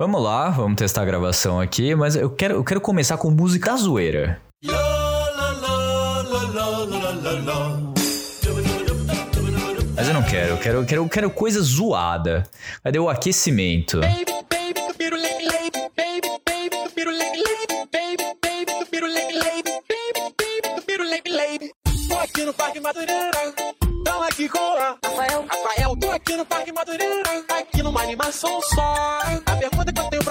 Vamos lá, vamos testar a gravação aqui, mas eu quero, eu quero começar com música zoeira. Mas eu não quero, eu quero, eu quero, eu quero coisa zoada. Cadê o aquecimento? Aqui no Parque Madureira, tão aqui com a Rafael, Rafael, tô aqui no Parque Madureira, aqui numa animação só.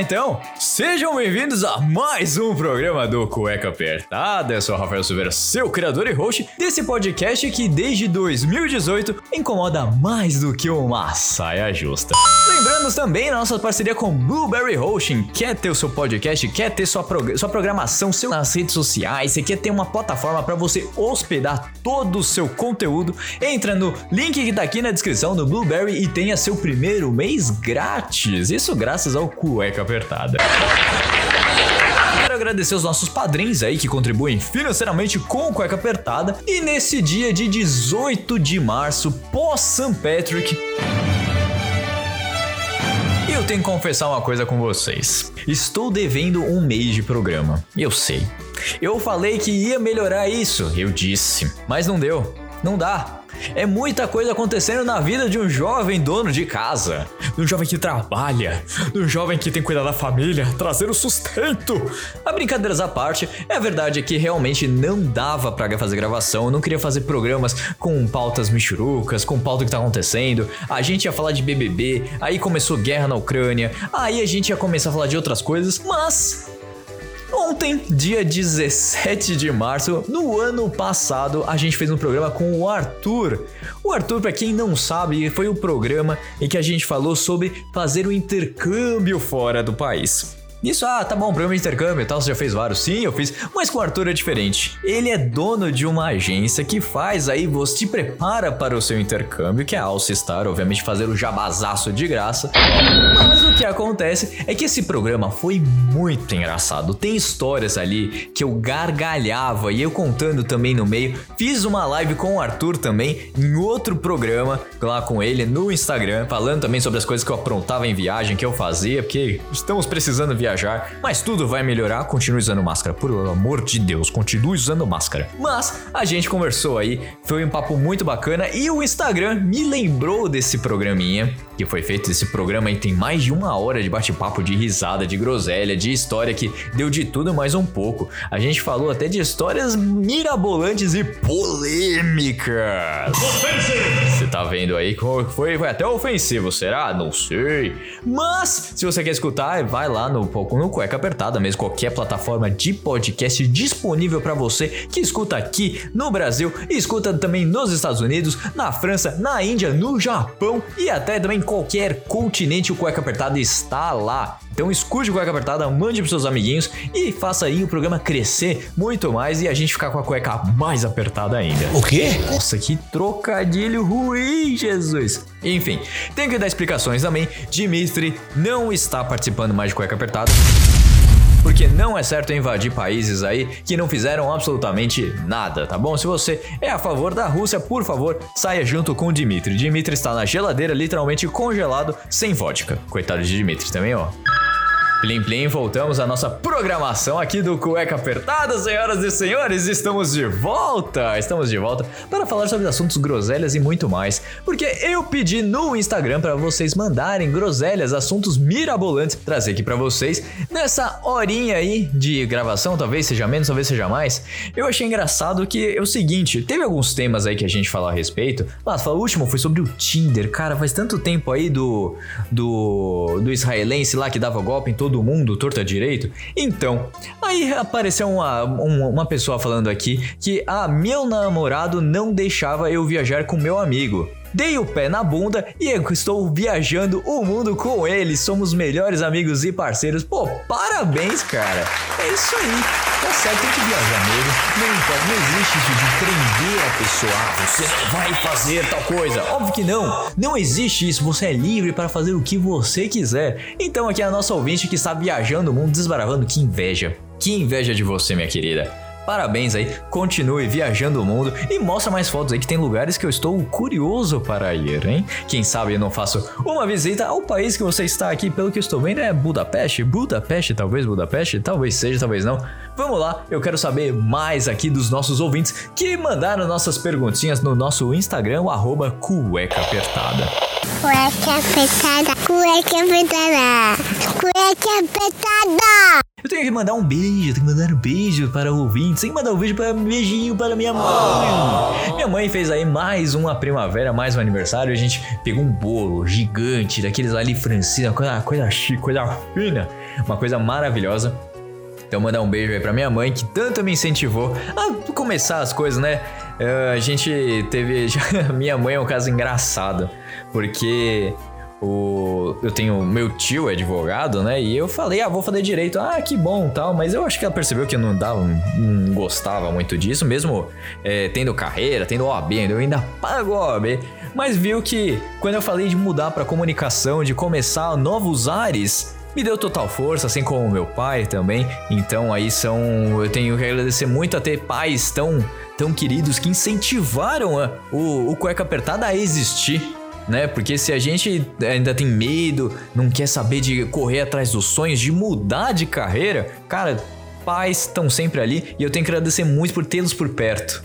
Então, sejam bem-vindos a mais um programa do Cueca Apertada. Eu sou o Rafael Silveira, seu criador e host desse podcast que desde 2018 incomoda mais do que uma saia justa. Lembrando também nossa parceria com Blueberry Hosting. Quer ter o seu podcast, quer ter sua, prog- sua programação seu nas redes sociais, você quer ter uma plataforma para você hospedar todo o seu conteúdo? Entra no link que tá aqui na descrição do Blueberry e tenha seu primeiro mês grátis. Isso graças ao Cueca Apertada. Quero agradecer os nossos padrinhos aí que contribuem financeiramente com o Cueca Apertada. E nesse dia de 18 de março, pós St. Patrick, eu tenho que confessar uma coisa com vocês. Estou devendo um mês de programa. Eu sei. Eu falei que ia melhorar isso, eu disse. Mas não deu. Não dá. É muita coisa acontecendo na vida de um jovem dono de casa, de um jovem que trabalha, de um jovem que tem que cuidar da família, trazer o sustento. A brincadeiras à parte, é verdade que realmente não dava pra fazer gravação, eu não queria fazer programas com pautas michurucas, com pauta que tá acontecendo. A gente ia falar de BBB, aí começou guerra na Ucrânia, aí a gente ia começar a falar de outras coisas, mas Ontem, dia 17 de março, no ano passado, a gente fez um programa com o Arthur. O Arthur, para quem não sabe, foi o programa em que a gente falou sobre fazer o intercâmbio fora do país. Isso, ah, tá bom, programa de intercâmbio e tal, você já fez vários? Sim, eu fiz, mas com o Arthur é diferente. Ele é dono de uma agência que faz aí, você te prepara para o seu intercâmbio, que é a Alcistar, obviamente fazer o jabazaço de graça. Mas o que acontece é que esse programa foi muito engraçado. Tem histórias ali que eu gargalhava e eu contando também no meio. Fiz uma live com o Arthur também em outro programa lá com ele no Instagram, falando também sobre as coisas que eu aprontava em viagem, que eu fazia, porque estamos precisando viajar, mas tudo vai melhorar. Continue usando máscara, por amor de Deus, continue usando máscara. Mas a gente conversou aí, foi um papo muito bacana e o Instagram me lembrou desse programinha que foi feito. Esse programa aí tem mais de uma hora de bate-papo, de risada, de groselha, de história que deu de tudo mais um pouco. A gente falou até de histórias mirabolantes e polêmicas. Você tá vendo aí como foi, foi até ofensivo, será? Não sei. Mas, se você quer escutar, vai lá no, no Cueca Apertada mesmo, qualquer plataforma de podcast disponível pra você que escuta aqui no Brasil e escuta também nos Estados Unidos, na França, na Índia, no Japão e até também qualquer continente o Cueca Apertada está lá. Então escute o Cueca Apertada, mande pros seus amiguinhos e faça aí o programa crescer muito mais e a gente ficar com a cueca mais apertada ainda. O quê? Nossa, que trocadilho ruim, Jesus. Enfim, tenho que dar explicações também. Dimitri não está participando mais de cueca apertada. Porque não é certo invadir países aí que não fizeram absolutamente nada, tá bom? Se você é a favor da Rússia, por favor, saia junto com o Dimitri. Dimitri está na geladeira, literalmente congelado, sem vodka. Coitado de Dimitri também, ó. Plim Plim, voltamos à nossa programação aqui do Cueca Apertada, senhoras e senhores, estamos de volta! Estamos de volta para falar sobre assuntos groselhas e muito mais, porque eu pedi no Instagram para vocês mandarem groselhas, assuntos mirabolantes, trazer aqui para vocês nessa horinha aí de gravação, talvez seja menos, talvez seja mais. Eu achei engraçado que é o seguinte, teve alguns temas aí que a gente falou a respeito. Lá, o último foi sobre o Tinder, cara, faz tanto tempo aí do do do israelense lá que dava golpe em todo todo mundo, torta direito? Então, aí apareceu uma, uma, pessoa falando aqui que, ah, meu namorado não deixava eu viajar com meu amigo. Dei o pé na bunda e estou viajando o mundo com ele. Somos melhores amigos e parceiros. Pô, parabéns, cara. É isso aí. Tá certo, tem que viajar mesmo. Não importa, não existe isso de prender a pessoa. Ah, você não vai fazer tal coisa. Óbvio que não. Não existe isso. Você é livre para fazer o que você quiser. Então aqui é a nossa ouvinte que está viajando o mundo desbaravando. Que inveja. Que inveja de você, minha querida. Parabéns aí, continue viajando o mundo e mostra mais fotos aí que tem lugares que eu estou curioso para ir, hein? Quem sabe eu não faço uma visita ao país que você está aqui, pelo que eu estou vendo é Budapeste, Budapeste, talvez Budapeste, talvez seja, talvez não. Vamos lá, eu quero saber mais aqui dos nossos ouvintes que mandaram nossas perguntinhas no nosso Instagram, arroba cueca apertada. Cueca apertada, cueca apertada, cueca apertada. Eu tenho que mandar um beijo, tenho que mandar um beijo para o ouvinte, que mandar um beijo para um beijinho para minha mãe. Minha mãe fez aí mais uma primavera, mais um aniversário. A gente pegou um bolo gigante, daqueles ali francina, coisa, coisa chique, coisa fina, uma coisa maravilhosa. Então mandar um beijo aí pra minha mãe que tanto me incentivou a começar as coisas, né? Uh, a gente teve. minha mãe é um caso engraçado, porque o, eu tenho meu tio é advogado, né? E eu falei, ah, vou fazer direito. Ah, que bom, tal. Mas eu acho que ela percebeu que eu não dava, não gostava muito disso, mesmo é, tendo carreira, tendo OAB, eu ainda pago OAB. Mas viu que quando eu falei de mudar para comunicação, de começar novos ares, me deu total força, assim como meu pai também. Então aí são, eu tenho que agradecer muito a ter pais tão tão queridos que incentivaram a, o, o cueca apertada a existir né? Porque se a gente ainda tem medo, não quer saber de correr atrás dos sonhos, de mudar de carreira, cara, pais estão sempre ali e eu tenho que agradecer muito por tê-los por perto.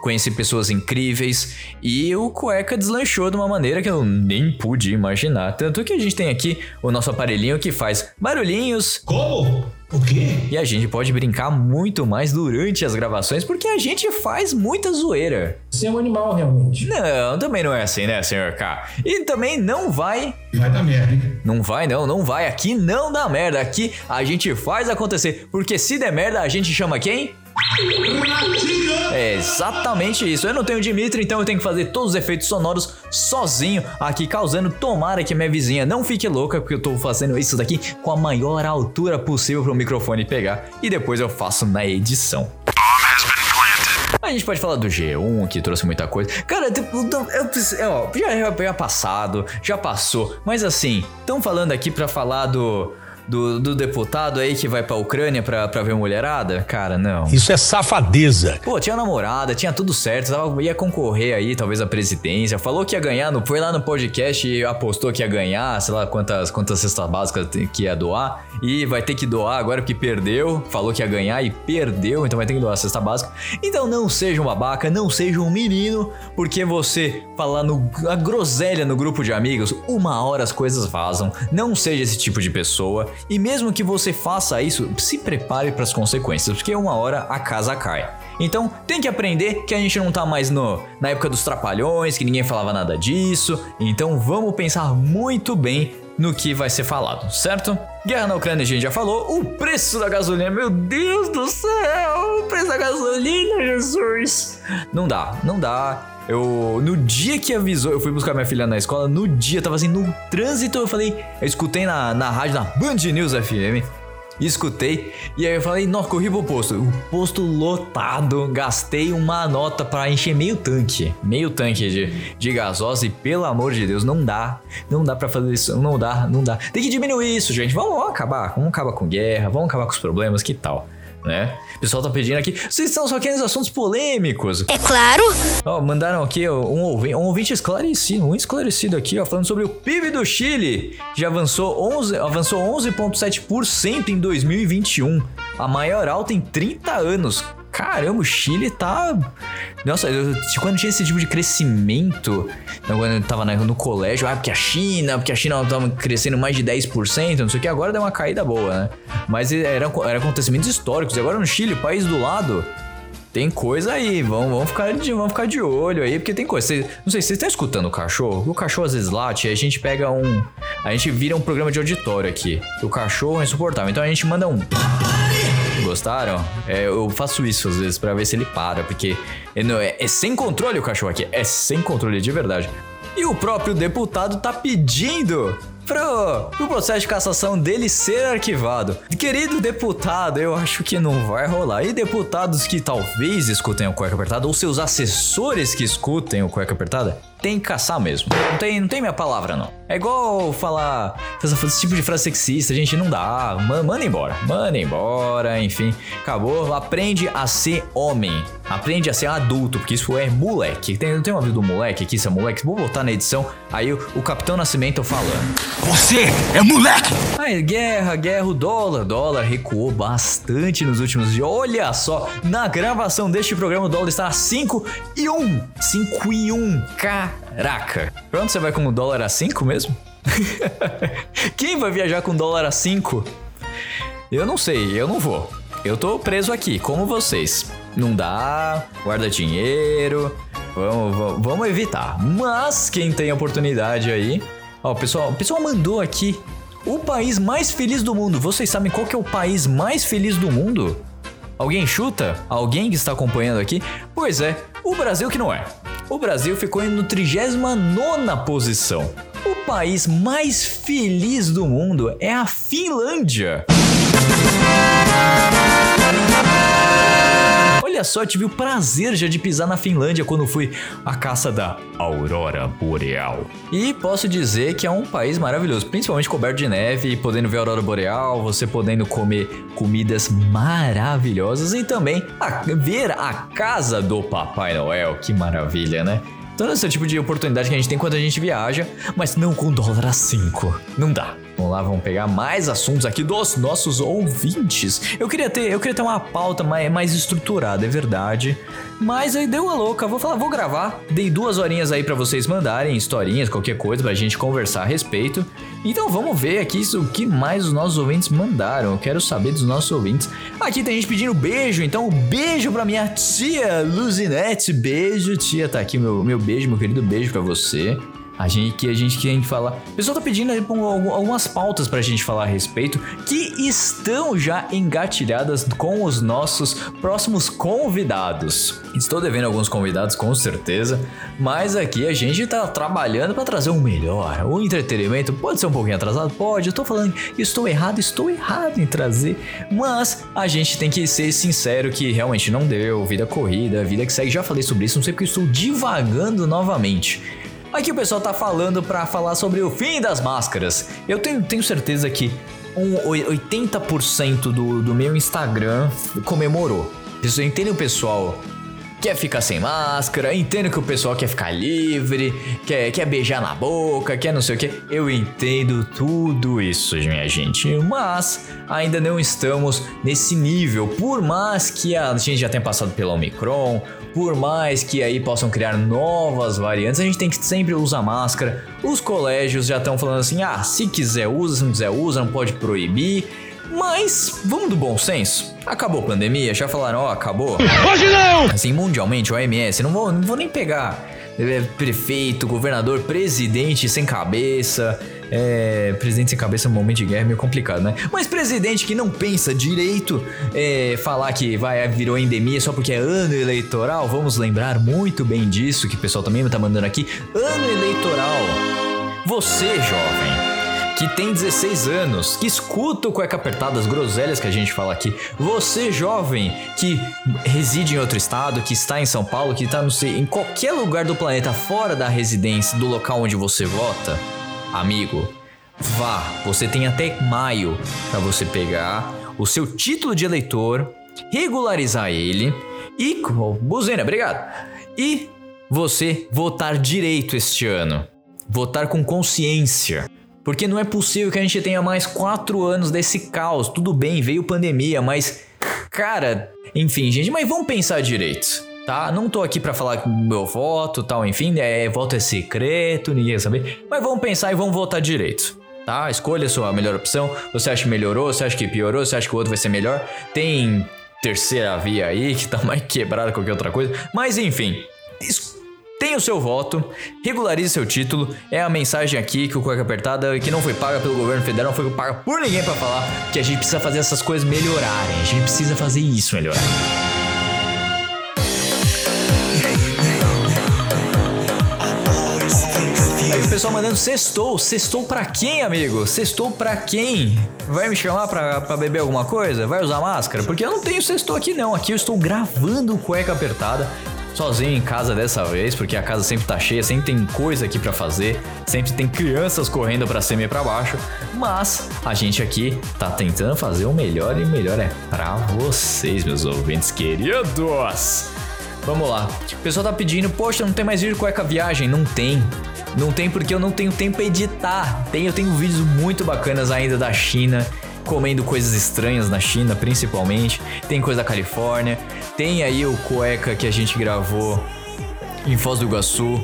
Conheci pessoas incríveis e o cueca deslanchou de uma maneira que eu nem pude imaginar. Tanto que a gente tem aqui o nosso aparelhinho que faz barulhinhos. Como? O quê? E a gente pode brincar muito mais durante as gravações porque a gente faz muita zoeira. Você é um animal, realmente. Não, também não é assim, né, senhor K? E também não vai. Vai dar merda, hein? Não vai, não, não vai. Aqui não dá merda. Aqui a gente faz acontecer. Porque se der merda, a gente chama quem? É exatamente isso. Eu não tenho Dimitri, então eu tenho que fazer todos os efeitos sonoros sozinho aqui, causando. Tomara que minha vizinha não fique louca, porque eu tô fazendo isso daqui com a maior altura possível para o microfone pegar. E depois eu faço na edição. A gente pode falar do G1, que trouxe muita coisa. Cara, tipo, eu, já, já passado, já passou. Mas assim, estão falando aqui para falar do do, do deputado aí que vai pra Ucrânia pra, pra ver mulherada? Cara, não. Isso é safadeza. Pô, tinha namorada, tinha tudo certo, tava, ia concorrer aí, talvez, à presidência. Falou que ia ganhar, no, foi lá no podcast e apostou que ia ganhar, sei lá quantas, quantas cestas básicas que ia doar. E vai ter que doar agora porque perdeu. Falou que ia ganhar e perdeu, então vai ter que doar a cesta básica. Então não seja um babaca, não seja um menino, porque você falar no, a groselha no grupo de amigos, uma hora as coisas vazam. Não seja esse tipo de pessoa. E mesmo que você faça isso, se prepare para as consequências, porque uma hora a casa cai. Então tem que aprender que a gente não tá mais no, na época dos trapalhões, que ninguém falava nada disso. Então vamos pensar muito bem no que vai ser falado, certo? Guerra na Ucrânia, a gente já falou. O preço da gasolina, meu Deus do céu! O preço da gasolina, Jesus! Não dá, não dá. Eu, no dia que avisou, eu fui buscar minha filha na escola, no dia, tava assim, no trânsito, eu falei, eu escutei na, na rádio, na Band News FM, escutei, e aí eu falei, nossa, corri pro posto. O posto lotado, gastei uma nota para encher meio tanque, meio tanque de, de gasosa, e pelo amor de Deus, não dá, não dá para fazer isso, não dá, não dá. Tem que diminuir isso, gente, vamos, vamos acabar, vamos acabar com guerra, vamos acabar com os problemas, que tal? Né? O pessoal tá pedindo aqui. Vocês estão só querendo assuntos polêmicos. É claro. Ó, mandaram aqui um ouvinte, um ouvinte esclarecido, um esclarecido aqui, ó, falando sobre o PIB do Chile. Já avançou 11, avançou 11.7% em 2021, a maior alta em 30 anos caramba, o Chile tá. Nossa, eu, quando tinha esse tipo de crescimento, então, quando eu tava no colégio, ah, porque a China, porque a China tava crescendo mais de 10%, não sei o que, agora deu uma caída boa, né? Mas eram, eram acontecimentos históricos. E agora no Chile, país do lado, Tem coisa aí, vamos, vamos, ficar, de, vamos ficar de olho aí, porque tem coisa. Cê, não sei, vocês estão escutando o cachorro? O cachorro às vezes late, a gente pega um. A gente vira um programa de auditório aqui. O cachorro é insuportável. Então a gente manda um. Gostaram? É, eu faço isso às vezes pra ver se ele para, porque é, não, é, é sem controle o cachorro aqui. É sem controle de verdade. E o próprio deputado tá pedindo pro, pro processo de cassação dele ser arquivado. Querido deputado, eu acho que não vai rolar. E deputados que talvez escutem o Cueca Apertada, ou seus assessores que escutem o Cueca Apertada, tem que caçar mesmo. Não tem, não tem minha palavra, não. É igual falar esse tipo de frase sexista, gente, não dá. Manda embora. Manda embora, enfim. Acabou. Aprende a ser homem. Aprende a ser adulto, porque isso é moleque. Tem, tem uma vida do moleque aqui, isso é moleque. Vou botar na edição. Aí o, o Capitão Nascimento falando. Você é moleque! Aí, guerra, guerra, o dólar. Dólar recuou bastante nos últimos dias. Olha só, na gravação deste programa, o dólar está a 5 e 1. 5 e 1. Caraca. Pronto, você vai com o dólar a 5 mesmo? Quem vai viajar com dólar a 5? Eu não sei, eu não vou. Eu tô preso aqui, como vocês. Não dá, guarda dinheiro, vamos, vamos, vamos evitar. Mas quem tem oportunidade aí. Ó, pessoal, o pessoal mandou aqui o país mais feliz do mundo. Vocês sabem qual que é o país mais feliz do mundo? Alguém chuta? Alguém que está acompanhando aqui? Pois é, o Brasil que não é. O Brasil ficou no 39 posição. O país mais feliz do mundo é a Finlândia. Olha só, eu tive o prazer já de pisar na Finlândia quando fui à caça da Aurora Boreal. E posso dizer que é um país maravilhoso, principalmente coberto de neve e podendo ver a Aurora Boreal, você podendo comer comidas maravilhosas e também a- ver a casa do Papai Noel. Que maravilha, né? Então esse é tipo de oportunidade que a gente tem quando a gente viaja, mas não com dólar a 5. Não dá. Vamos lá, vamos pegar mais assuntos aqui dos nossos ouvintes. Eu queria ter, eu queria ter uma pauta mais, mais estruturada, é verdade. Mas aí deu a louca. Vou falar, vou gravar. Dei duas horinhas aí pra vocês mandarem historinhas, qualquer coisa pra gente conversar a respeito. Então vamos ver aqui o que mais os nossos ouvintes mandaram. Eu quero saber dos nossos ouvintes. Aqui tem gente pedindo beijo, então um beijo pra minha tia Luzinete. Beijo, tia. Tá aqui meu, meu beijo, meu querido beijo pra você. A gente que a gente quer falar. O pessoal tá pedindo aí algumas pautas pra gente falar a respeito que estão já engatilhadas com os nossos próximos convidados. Estou devendo alguns convidados com certeza, mas aqui a gente tá trabalhando pra trazer o melhor. O entretenimento pode ser um pouquinho atrasado, pode. Eu tô falando estou errado, estou errado em trazer, mas a gente tem que ser sincero que realmente não deu, vida corrida, vida que segue. Já falei sobre isso, não sei porque eu estou divagando novamente. Aqui o pessoal tá falando pra falar sobre o fim das máscaras. Eu tenho, tenho certeza que um oi- 80% do, do meu Instagram comemorou. Eu entendo o pessoal quer ficar sem máscara, entendo que o pessoal quer ficar livre, quer, quer beijar na boca, quer não sei o que. Eu entendo tudo isso, minha gente. Mas ainda não estamos nesse nível. Por mais que a gente já tenha passado pela Omicron, por mais que aí possam criar novas variantes, a gente tem que sempre usar máscara. Os colégios já estão falando assim: ah, se quiser usa, se não quiser usa, não pode proibir. Mas vamos do bom senso. Acabou a pandemia, já falaram, ó, acabou. Hoje não! Assim, mundialmente, o OMS, não vou, não vou nem pegar é, prefeito, governador, presidente sem cabeça. É, presidente sem cabeça no momento de guerra é meio complicado, né? Mas presidente que não pensa direito, é, falar que vai virou endemia só porque é ano eleitoral, vamos lembrar muito bem disso, que o pessoal também tá mandando aqui. Ano eleitoral. Você, jovem, que tem 16 anos, que escuta o cueca apertada, as groselhas que a gente fala aqui. Você, jovem, que reside em outro estado, que está em São Paulo, que está, não sei, em qualquer lugar do planeta fora da residência, do local onde você vota, amigo, vá. Você tem até maio para você pegar o seu título de eleitor, regularizar ele e. oh, Buzina, obrigado. E você votar direito este ano. Votar com consciência. Porque não é possível que a gente tenha mais quatro anos desse caos. Tudo bem, veio pandemia, mas. Cara, enfim, gente, mas vamos pensar direito. Tá? Não tô aqui pra falar que meu voto tal, enfim, é, voto é secreto, ninguém vai saber. Mas vamos pensar e vamos votar direito. Tá? Escolha a sua melhor opção. Você acha que melhorou? Você acha que piorou? Você acha que o outro vai ser melhor? Tem terceira via aí, que tá mais quebrada que qualquer outra coisa. Mas enfim, tem o seu voto, regularize seu título. É a mensagem aqui que o Cueca Apertada, que não foi paga pelo governo federal, não foi paga por ninguém pra falar que a gente precisa fazer essas coisas melhorarem. A gente precisa fazer isso melhorar. Pessoal mandando sextou. Sextou pra quem, amigo? Sextou pra quem? Vai me chamar pra, pra beber alguma coisa? Vai usar máscara? Porque eu não tenho sextou aqui não. Aqui eu estou gravando cueca apertada. Sozinho em casa dessa vez, porque a casa sempre tá cheia, sempre tem coisa aqui pra fazer, sempre tem crianças correndo pra cima e pra baixo, mas a gente aqui tá tentando fazer o melhor e o melhor é pra vocês, meus ouvintes queridos. Vamos lá. O pessoal tá pedindo, poxa, não tem mais vídeo cueca viagem? Não tem. Não tem porque eu não tenho tempo pra editar. Tem, eu tenho vídeos muito bacanas ainda da China, comendo coisas estranhas na China, principalmente. Tem coisa da Califórnia. Tem aí o cueca que a gente gravou em Foz do Iguaçu.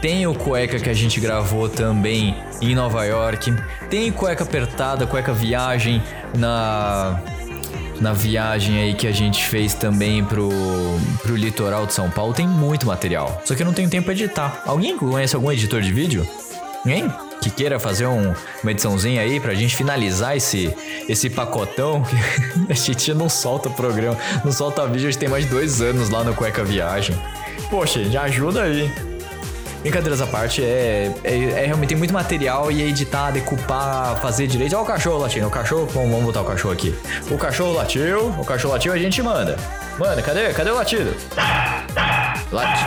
Tem o cueca que a gente gravou também em Nova York. Tem cueca apertada, cueca viagem na na viagem aí que a gente fez também pro, pro litoral de São Paulo, tem muito material. Só que eu não tenho tempo pra editar. Alguém conhece algum editor de vídeo? Ninguém? Que queira fazer um- uma ediçãozinha aí pra gente finalizar esse, esse pacotão. a gente não solta programa, não solta vídeo, a gente tem mais de dois anos lá no Cueca Viagem. Poxa, já ajuda aí. Brincadeiras à parte, é, é, é realmente tem muito material e editar, decupar, fazer direito. Olha o cachorro latindo, o cachorro, vamos, vamos botar o cachorro aqui. O cachorro latiu, o cachorro latiu, a gente manda. Manda, cadê? Cadê o latido? Late.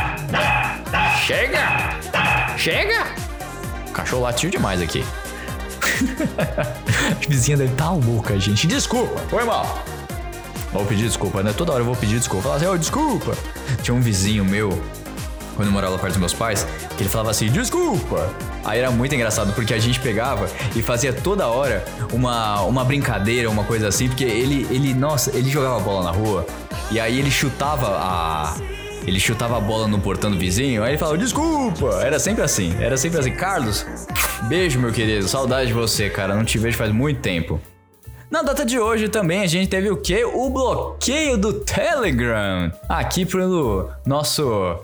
Chega! Chega! O cachorro latiu demais aqui. a vizinha deve estar louca, gente. Desculpa, foi mal. Vou pedir desculpa, né? Toda hora eu vou pedir desculpa. Falar assim, ô, desculpa. Tinha um vizinho meu, quando eu morava lá perto dos meus pais, que ele falava assim, desculpa. Aí era muito engraçado, porque a gente pegava e fazia toda hora uma, uma brincadeira, uma coisa assim, porque ele, ele, nossa, ele jogava bola na rua, e aí ele chutava a. Ele chutava a bola no portão do vizinho, aí ele falava, desculpa. Era sempre assim, era sempre assim. Carlos, beijo, meu querido, saudade de você, cara, não te vejo faz muito tempo. Na data de hoje também a gente teve o quê? O bloqueio do Telegram. Aqui pelo nosso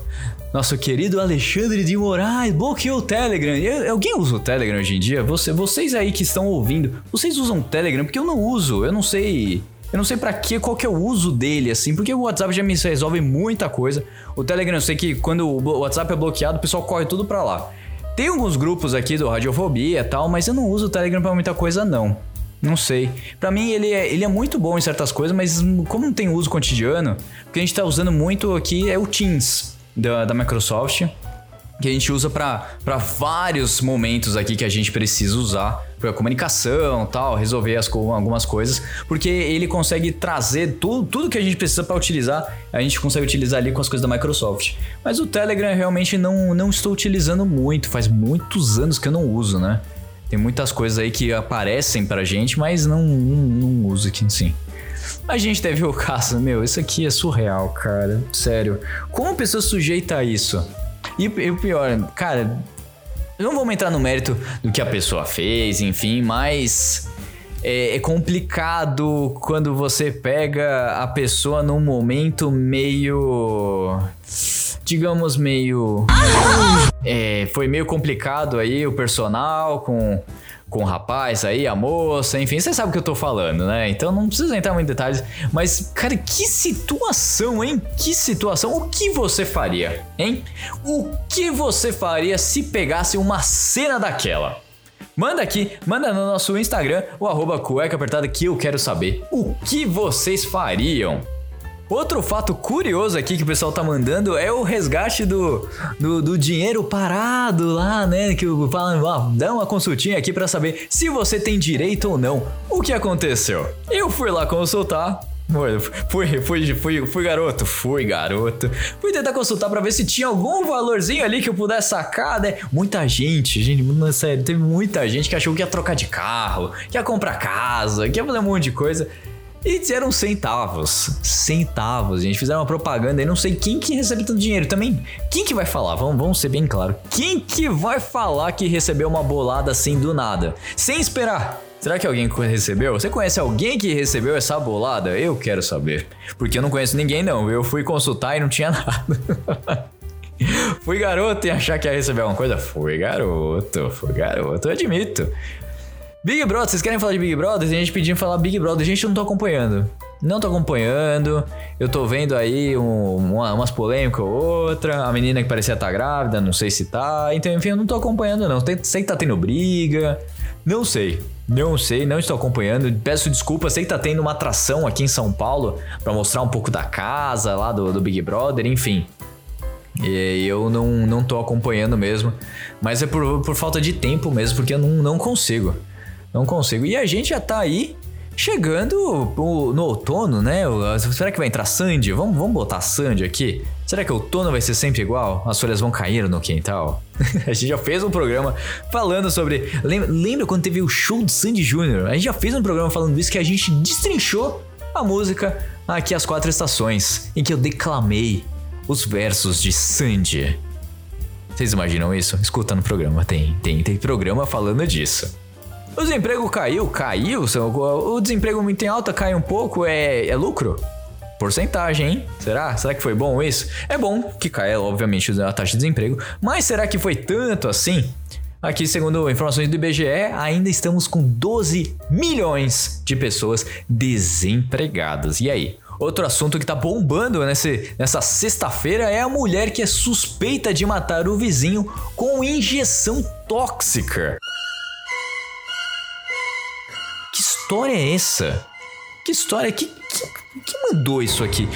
nosso querido Alexandre de Moraes bloqueou o Telegram. Eu- alguém usa o Telegram hoje em dia? Você, vocês aí que estão ouvindo, vocês usam o Telegram? Porque eu não uso, eu não sei. Eu não sei pra quê, qual que é o uso dele, assim, porque o WhatsApp já me resolve muita coisa. O Telegram, eu sei que quando o WhatsApp é bloqueado, o pessoal corre tudo pra lá. Tem alguns grupos aqui do Radiofobia e tal, mas eu não uso o Telegram pra muita coisa, não. Não sei. Pra mim, ele é, ele é muito bom em certas coisas, mas como não tem uso cotidiano, o que a gente tá usando muito aqui é o Teams da, da Microsoft, que a gente usa pra vários momentos aqui que a gente precisa usar pra comunicação tal, resolver as, algumas coisas, porque ele consegue trazer tudo, tudo que a gente precisa pra utilizar, a gente consegue utilizar ali com as coisas da Microsoft. Mas o Telegram realmente não, não estou utilizando muito, faz muitos anos que eu não uso, né? Tem muitas coisas aí que aparecem pra gente, mas não, não, não uso aqui sim. A gente teve o caso, meu, isso aqui é surreal, cara. Sério. Como a pessoa sujeita a isso? E, e o pior, cara, não vamos entrar no mérito do que a pessoa fez, enfim, mas é, é complicado quando você pega a pessoa num momento meio. digamos, meio. É, foi meio complicado aí o personal com, com o rapaz aí, a moça, enfim, você sabe o que eu tô falando, né? Então não precisa entrar muito em detalhes. Mas, cara, que situação, hein? Que situação? O que você faria, hein? O que você faria se pegasse uma cena daquela? Manda aqui, manda no nosso Instagram, o arroba cueca apertada que eu quero saber. O que vocês fariam? Outro fato curioso aqui que o pessoal tá mandando é o resgate do, do, do dinheiro parado lá, né? Que o falam, ó, dá uma consultinha aqui pra saber se você tem direito ou não. O que aconteceu? Eu fui lá consultar. Fui, fui, fui, fui garoto, fui garoto. Fui tentar consultar pra ver se tinha algum valorzinho ali que eu pudesse sacar, né? Muita gente, gente, sério, teve muita gente que achou que ia trocar de carro, que ia comprar casa, que ia fazer um monte de coisa. E eram centavos. Centavos, gente. Fizeram uma propaganda e não sei quem que recebe tanto dinheiro também. Quem que vai falar? Vamos, vamos ser bem claro. Quem que vai falar que recebeu uma bolada assim do nada? Sem esperar. Será que alguém recebeu? Você conhece alguém que recebeu essa bolada? Eu quero saber. Porque eu não conheço ninguém, não. Eu fui consultar e não tinha nada. fui garoto e achar que ia receber alguma coisa? Fui garoto, fui garoto, eu admito. Big Brother, vocês querem falar de Big Brother? Tem gente pedindo falar Big Brother, gente, eu não tô acompanhando. Não tô acompanhando, eu tô vendo aí um, uma, umas polêmicas ou outra, a menina que parecia estar tá grávida, não sei se tá, então enfim, eu não tô acompanhando não, sei que tá tendo briga, não sei, não sei, não estou acompanhando, peço desculpa, sei que tá tendo uma atração aqui em São Paulo para mostrar um pouco da casa lá do, do Big Brother, enfim, e eu não, não tô acompanhando mesmo. Mas é por, por falta de tempo mesmo, porque eu não, não consigo. Não consigo. E a gente já tá aí chegando no outono, né? Será que vai entrar Sandy? Vamos, vamos botar Sandy aqui? Será que o outono vai ser sempre igual? As folhas vão cair no quintal? a gente já fez um programa falando sobre. Lembra, lembra quando teve o show do Sandy Júnior? A gente já fez um programa falando isso que a gente destrinchou a música aqui as quatro estações, em que eu declamei os versos de Sandy. Vocês imaginam isso? Escuta no programa, tem, tem, tem programa falando disso. O desemprego caiu, caiu. O desemprego muito em alta cai um pouco, é, é lucro? Porcentagem, hein? Será? Será que foi bom isso? É bom que caia, obviamente, a taxa de desemprego, mas será que foi tanto assim? Aqui, segundo informações do IBGE, ainda estamos com 12 milhões de pessoas desempregadas. E aí? Outro assunto que tá bombando nesse, nessa sexta-feira é a mulher que é suspeita de matar o vizinho com injeção tóxica. História é essa? Que história? Que, que, que mandou isso aqui?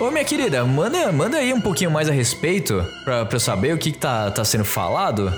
Ô minha querida, manda, manda aí um pouquinho mais a respeito pra, pra eu saber o que, que tá, tá sendo falado.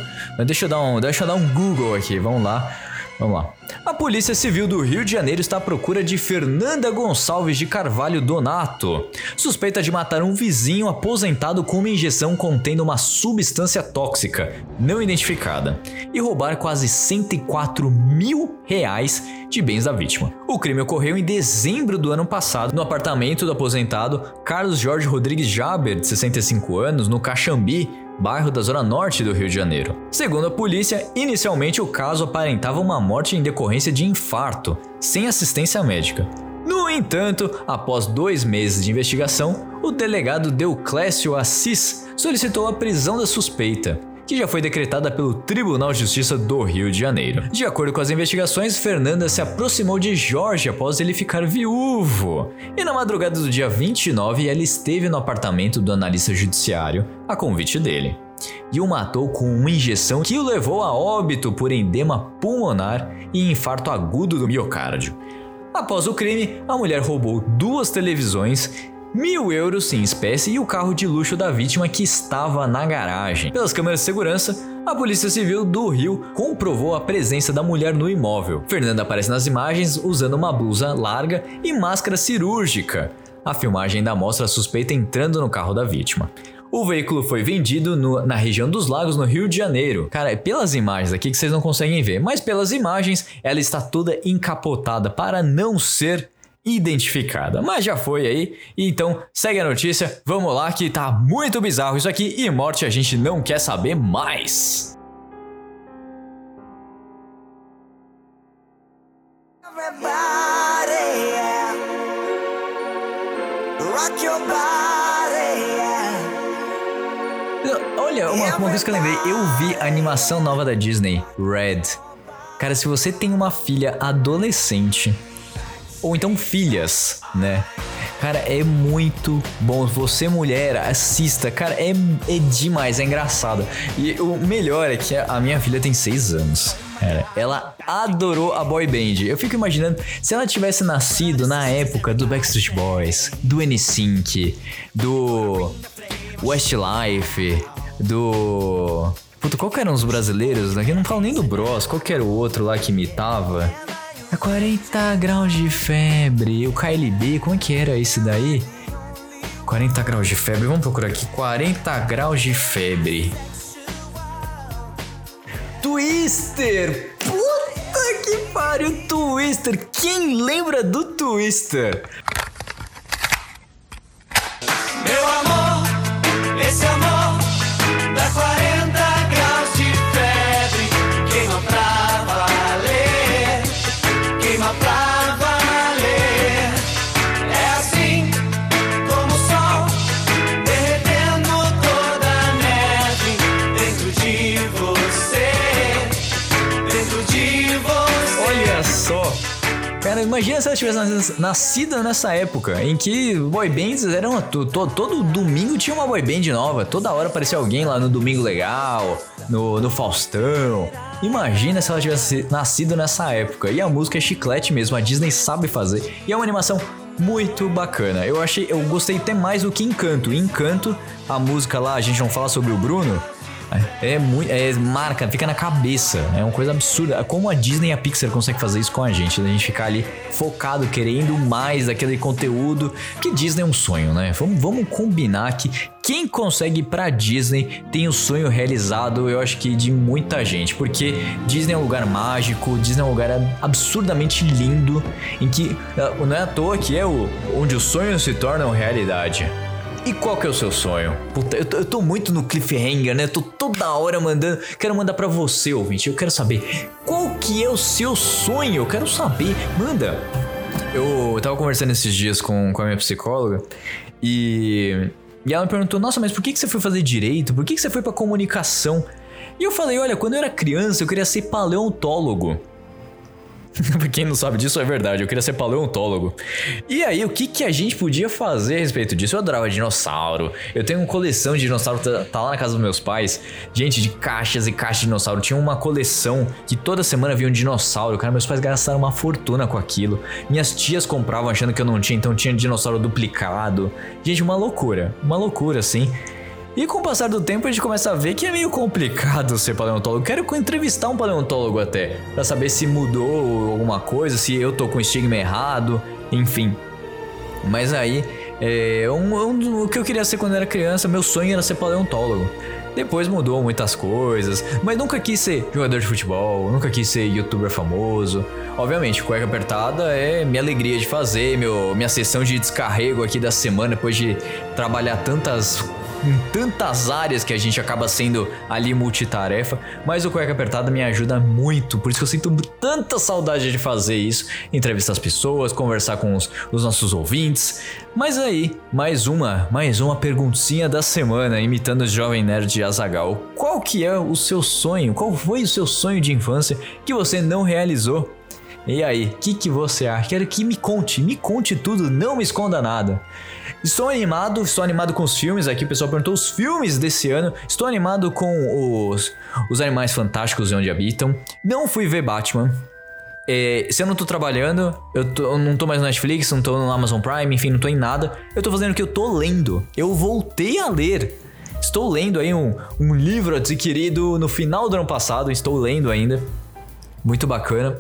Deixa eu, dar um, deixa eu dar um Google aqui, vamos lá. Vamos lá. A Polícia Civil do Rio de Janeiro está à procura de Fernanda Gonçalves de Carvalho Donato, suspeita de matar um vizinho aposentado com uma injeção contendo uma substância tóxica não identificada e roubar quase 104 mil reais de bens da vítima. O crime ocorreu em dezembro do ano passado no apartamento do aposentado Carlos Jorge Rodrigues Jaber, de 65 anos, no Caxambi, bairro da zona norte do Rio de Janeiro. Segundo a polícia, inicialmente o caso aparentava uma morte em decorrência de infarto, sem assistência médica. No entanto, após dois meses de investigação, o delegado Deuclésio Assis solicitou a prisão da suspeita que já foi decretada pelo Tribunal de Justiça do Rio de Janeiro. De acordo com as investigações, Fernanda se aproximou de Jorge após ele ficar viúvo. E na madrugada do dia 29, ela esteve no apartamento do analista judiciário a convite dele. E o matou com uma injeção que o levou a óbito por edema pulmonar e infarto agudo do miocárdio. Após o crime, a mulher roubou duas televisões mil euros em espécie e o carro de luxo da vítima que estava na garagem. Pelas câmeras de segurança, a Polícia Civil do Rio comprovou a presença da mulher no imóvel. Fernanda aparece nas imagens usando uma blusa larga e máscara cirúrgica. A filmagem ainda mostra a suspeita entrando no carro da vítima. O veículo foi vendido no, na região dos lagos, no Rio de Janeiro. Cara, pelas imagens aqui que vocês não conseguem ver, mas pelas imagens ela está toda encapotada para não ser identificada. Mas já foi aí, então segue a notícia, vamos lá que tá muito bizarro isso aqui e morte a gente não quer saber mais. Olha, uma, uma coisa que eu lembrei, eu vi a animação nova da Disney, Red. Cara, se você tem uma filha adolescente ou então filhas, né? Cara, é muito bom. Você, mulher, assista. Cara, é, é demais, é engraçado. E o melhor é que a minha filha tem seis anos. Cara, ela adorou a boy band. Eu fico imaginando se ela tivesse nascido na época do Backstreet Boys, do NSYNC, do Westlife, do. Puta, qual que eram os brasileiros? Né? Eu não falo nem do Bros, qual que era o outro lá que imitava? A 40 graus de febre. O KLB, como é que era esse daí? 40 graus de febre. Vamos procurar aqui. 40 graus de febre. Twister! Puta que pariu, Twister! Quem lembra do Twister? Só? Cara, imagina se ela tivesse nas- nascido nessa época em que boy bands eram. to- to- todo domingo tinha uma boy band nova. Toda hora aparecia alguém lá no Domingo Legal, no, no Faustão. Imagina se ela tivesse nascido nessa época. E a música é chiclete mesmo, a Disney sabe fazer. E é uma animação muito bacana. Eu achei, eu gostei até mais do que Encanto. Encanto, a música lá, a gente não fala sobre o Bruno. É muito. É, marca, fica na cabeça. É uma coisa absurda. Como a Disney e a Pixar conseguem fazer isso com a gente? A gente ficar ali focado, querendo mais daquele conteúdo. Que Disney é um sonho, né? Vamos, vamos combinar que quem consegue ir pra Disney tem o sonho realizado, eu acho que de muita gente. Porque Disney é um lugar mágico, Disney é um lugar absurdamente lindo. Em que ah, não é à toa que é o, onde os sonhos se tornam realidade. E qual que é o seu sonho? Puta, eu tô, eu tô muito no cliffhanger, né? Eu tô toda hora mandando. Quero mandar pra você, ouvinte. Eu quero saber qual que é o seu sonho. Eu quero saber. Manda. Eu tava conversando esses dias com, com a minha psicóloga e. E ela me perguntou: Nossa, mas por que, que você foi fazer direito? Por que, que você foi pra comunicação? E eu falei: Olha, quando eu era criança eu queria ser paleontólogo. pra quem não sabe disso, é verdade. Eu queria ser paleontólogo. E aí, o que, que a gente podia fazer a respeito disso? Eu adorava dinossauro. Eu tenho uma coleção de dinossauro, tá, tá lá na casa dos meus pais. Gente, de caixas e caixas de dinossauro. Tinha uma coleção que toda semana vinha um dinossauro. Cara, meus pais gastaram uma fortuna com aquilo. Minhas tias compravam achando que eu não tinha, então tinha dinossauro duplicado. Gente, uma loucura. Uma loucura, assim. E com o passar do tempo a gente começa a ver que é meio complicado ser paleontólogo. Quero entrevistar um paleontólogo até, pra saber se mudou alguma coisa, se eu tô com o estigma errado, enfim. Mas aí, é, um- um- o que eu queria ser quando era criança, meu sonho era ser paleontólogo. Depois mudou muitas coisas, mas nunca quis ser jogador de futebol, nunca quis ser youtuber famoso. Obviamente, cueca apertada é minha alegria de fazer, meu, minha sessão de descarrego aqui da semana, depois de trabalhar tantas em tantas áreas que a gente acaba sendo ali multitarefa, mas o Cueca Apertada me ajuda muito, por isso que eu sinto tanta saudade de fazer isso, entrevistar as pessoas, conversar com os, os nossos ouvintes. Mas aí, mais uma, mais uma perguntinha da semana, imitando o Jovem Nerd Azagal. Qual que é o seu sonho? Qual foi o seu sonho de infância que você não realizou? E aí, o que, que você acha? Quero que me conte, me conte tudo, não me esconda nada. Estou animado, estou animado com os filmes aqui. O pessoal perguntou os filmes desse ano. Estou animado com os, os Animais Fantásticos e Onde Habitam. Não fui ver Batman. É, se eu não tô trabalhando, eu, tô- eu não tô mais no Netflix, não tô no Amazon Prime, enfim, não tô em nada. Eu tô fazendo o que eu tô lendo. Eu voltei a ler. Estou lendo aí um, um livro adquirido no final do ano passado. Estou lendo ainda muito bacana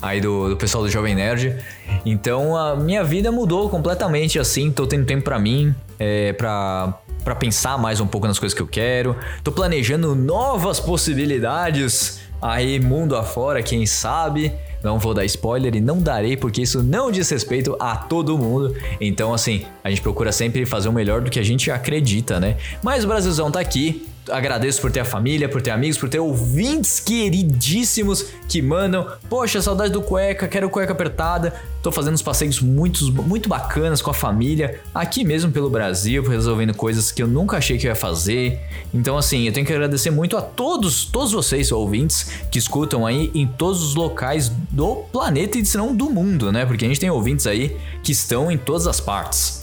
aí do, do pessoal do Jovem Nerd. Então a minha vida mudou completamente assim, tô tendo tempo pra mim, é, pra, pra pensar mais um pouco nas coisas que eu quero. Tô planejando novas possibilidades aí mundo afora, quem sabe. Não vou dar spoiler e não darei porque isso não diz respeito a todo mundo. Então, assim, a gente procura sempre fazer o melhor do que a gente acredita, né? Mas o Brasilzão tá aqui. Agradeço por ter a família, por ter amigos, por ter ouvintes queridíssimos que mandam. Poxa, saudade do cueca, quero cueca apertada. Tô fazendo uns passeios muito, muito bacanas com a família, aqui mesmo pelo Brasil, resolvendo coisas que eu nunca achei que eu ia fazer. Então, assim, eu tenho que agradecer muito a todos, todos vocês, ouvintes, que escutam aí em todos os locais do planeta e se não do mundo, né? Porque a gente tem ouvintes aí que estão em todas as partes.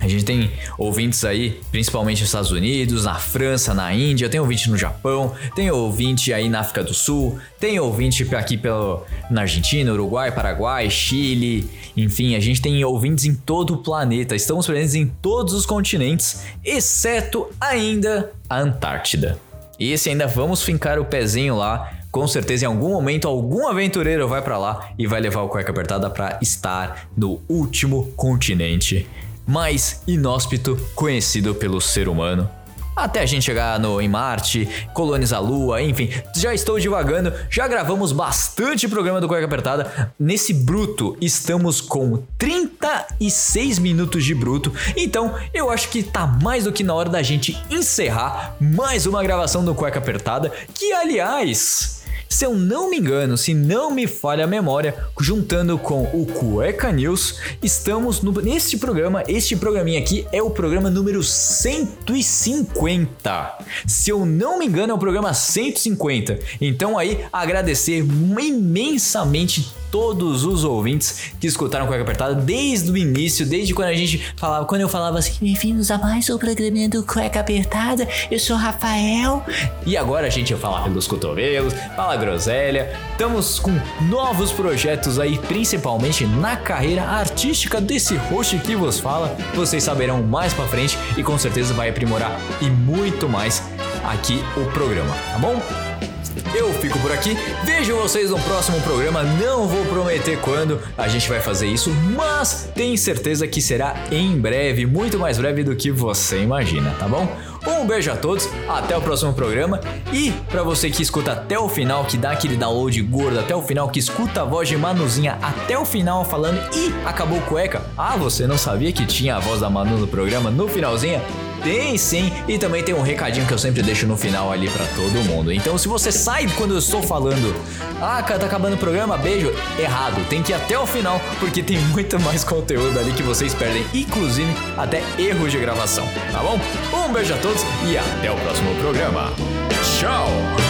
A gente tem ouvintes aí, principalmente nos Estados Unidos, na França, na Índia, tem ouvinte no Japão, tem ouvinte aí na África do Sul, tem ouvinte aqui pelo, na Argentina, Uruguai, Paraguai, Chile, enfim, a gente tem ouvintes em todo o planeta. Estamos presentes em todos os continentes, exceto ainda a Antártida. E esse ainda vamos fincar o pezinho lá. Com certeza, em algum momento, algum aventureiro vai pra lá e vai levar o cueca apertada pra estar no último continente mais inóspito conhecido pelo ser humano. Até a gente chegar no, em Marte, colonizar a Lua, enfim, já estou divagando, já gravamos bastante programa do Cueca Apertada. Nesse bruto, estamos com 36 minutos de bruto, então eu acho que tá mais do que na hora da gente encerrar mais uma gravação do Cueca Apertada, que aliás. Se eu não me engano, se não me falha a memória, juntando com o Cueca News, estamos no, neste programa. Este programinha aqui é o programa número 150. Se eu não me engano, é o programa 150. Então aí, agradecer imensamente todos os ouvintes que escutaram Cueca Apertada desde o início, desde quando a gente falava, quando eu falava assim, bem-vindos a mais um programa do Cueca Apertada, eu sou Rafael. E agora a gente vai falar pelos cotovelos, fala groselha. Estamos com novos projetos aí, principalmente na carreira artística desse host que vos fala. Vocês saberão mais pra frente e com certeza vai aprimorar e muito mais aqui o programa, tá bom? Eu fico por aqui, vejo vocês no próximo programa. Não vou prometer quando a gente vai fazer isso, mas tenho certeza que será em breve, muito mais breve do que você imagina, tá bom? Um beijo a todos, até o próximo programa. E para você que escuta até o final, que dá aquele download gordo até o final, que escuta a voz de Manuzinha até o final falando e acabou cueca. Ah, você não sabia que tinha a voz da Manu no programa no finalzinho? Tem sim, e também tem um recadinho que eu sempre deixo no final ali para todo mundo. Então, se você sai quando eu estou falando, ah, tá acabando o programa, beijo, errado. Tem que ir até o final, porque tem muito mais conteúdo ali que vocês perdem, inclusive até erros de gravação, tá bom? Um beijo a todos e até o próximo programa. Tchau!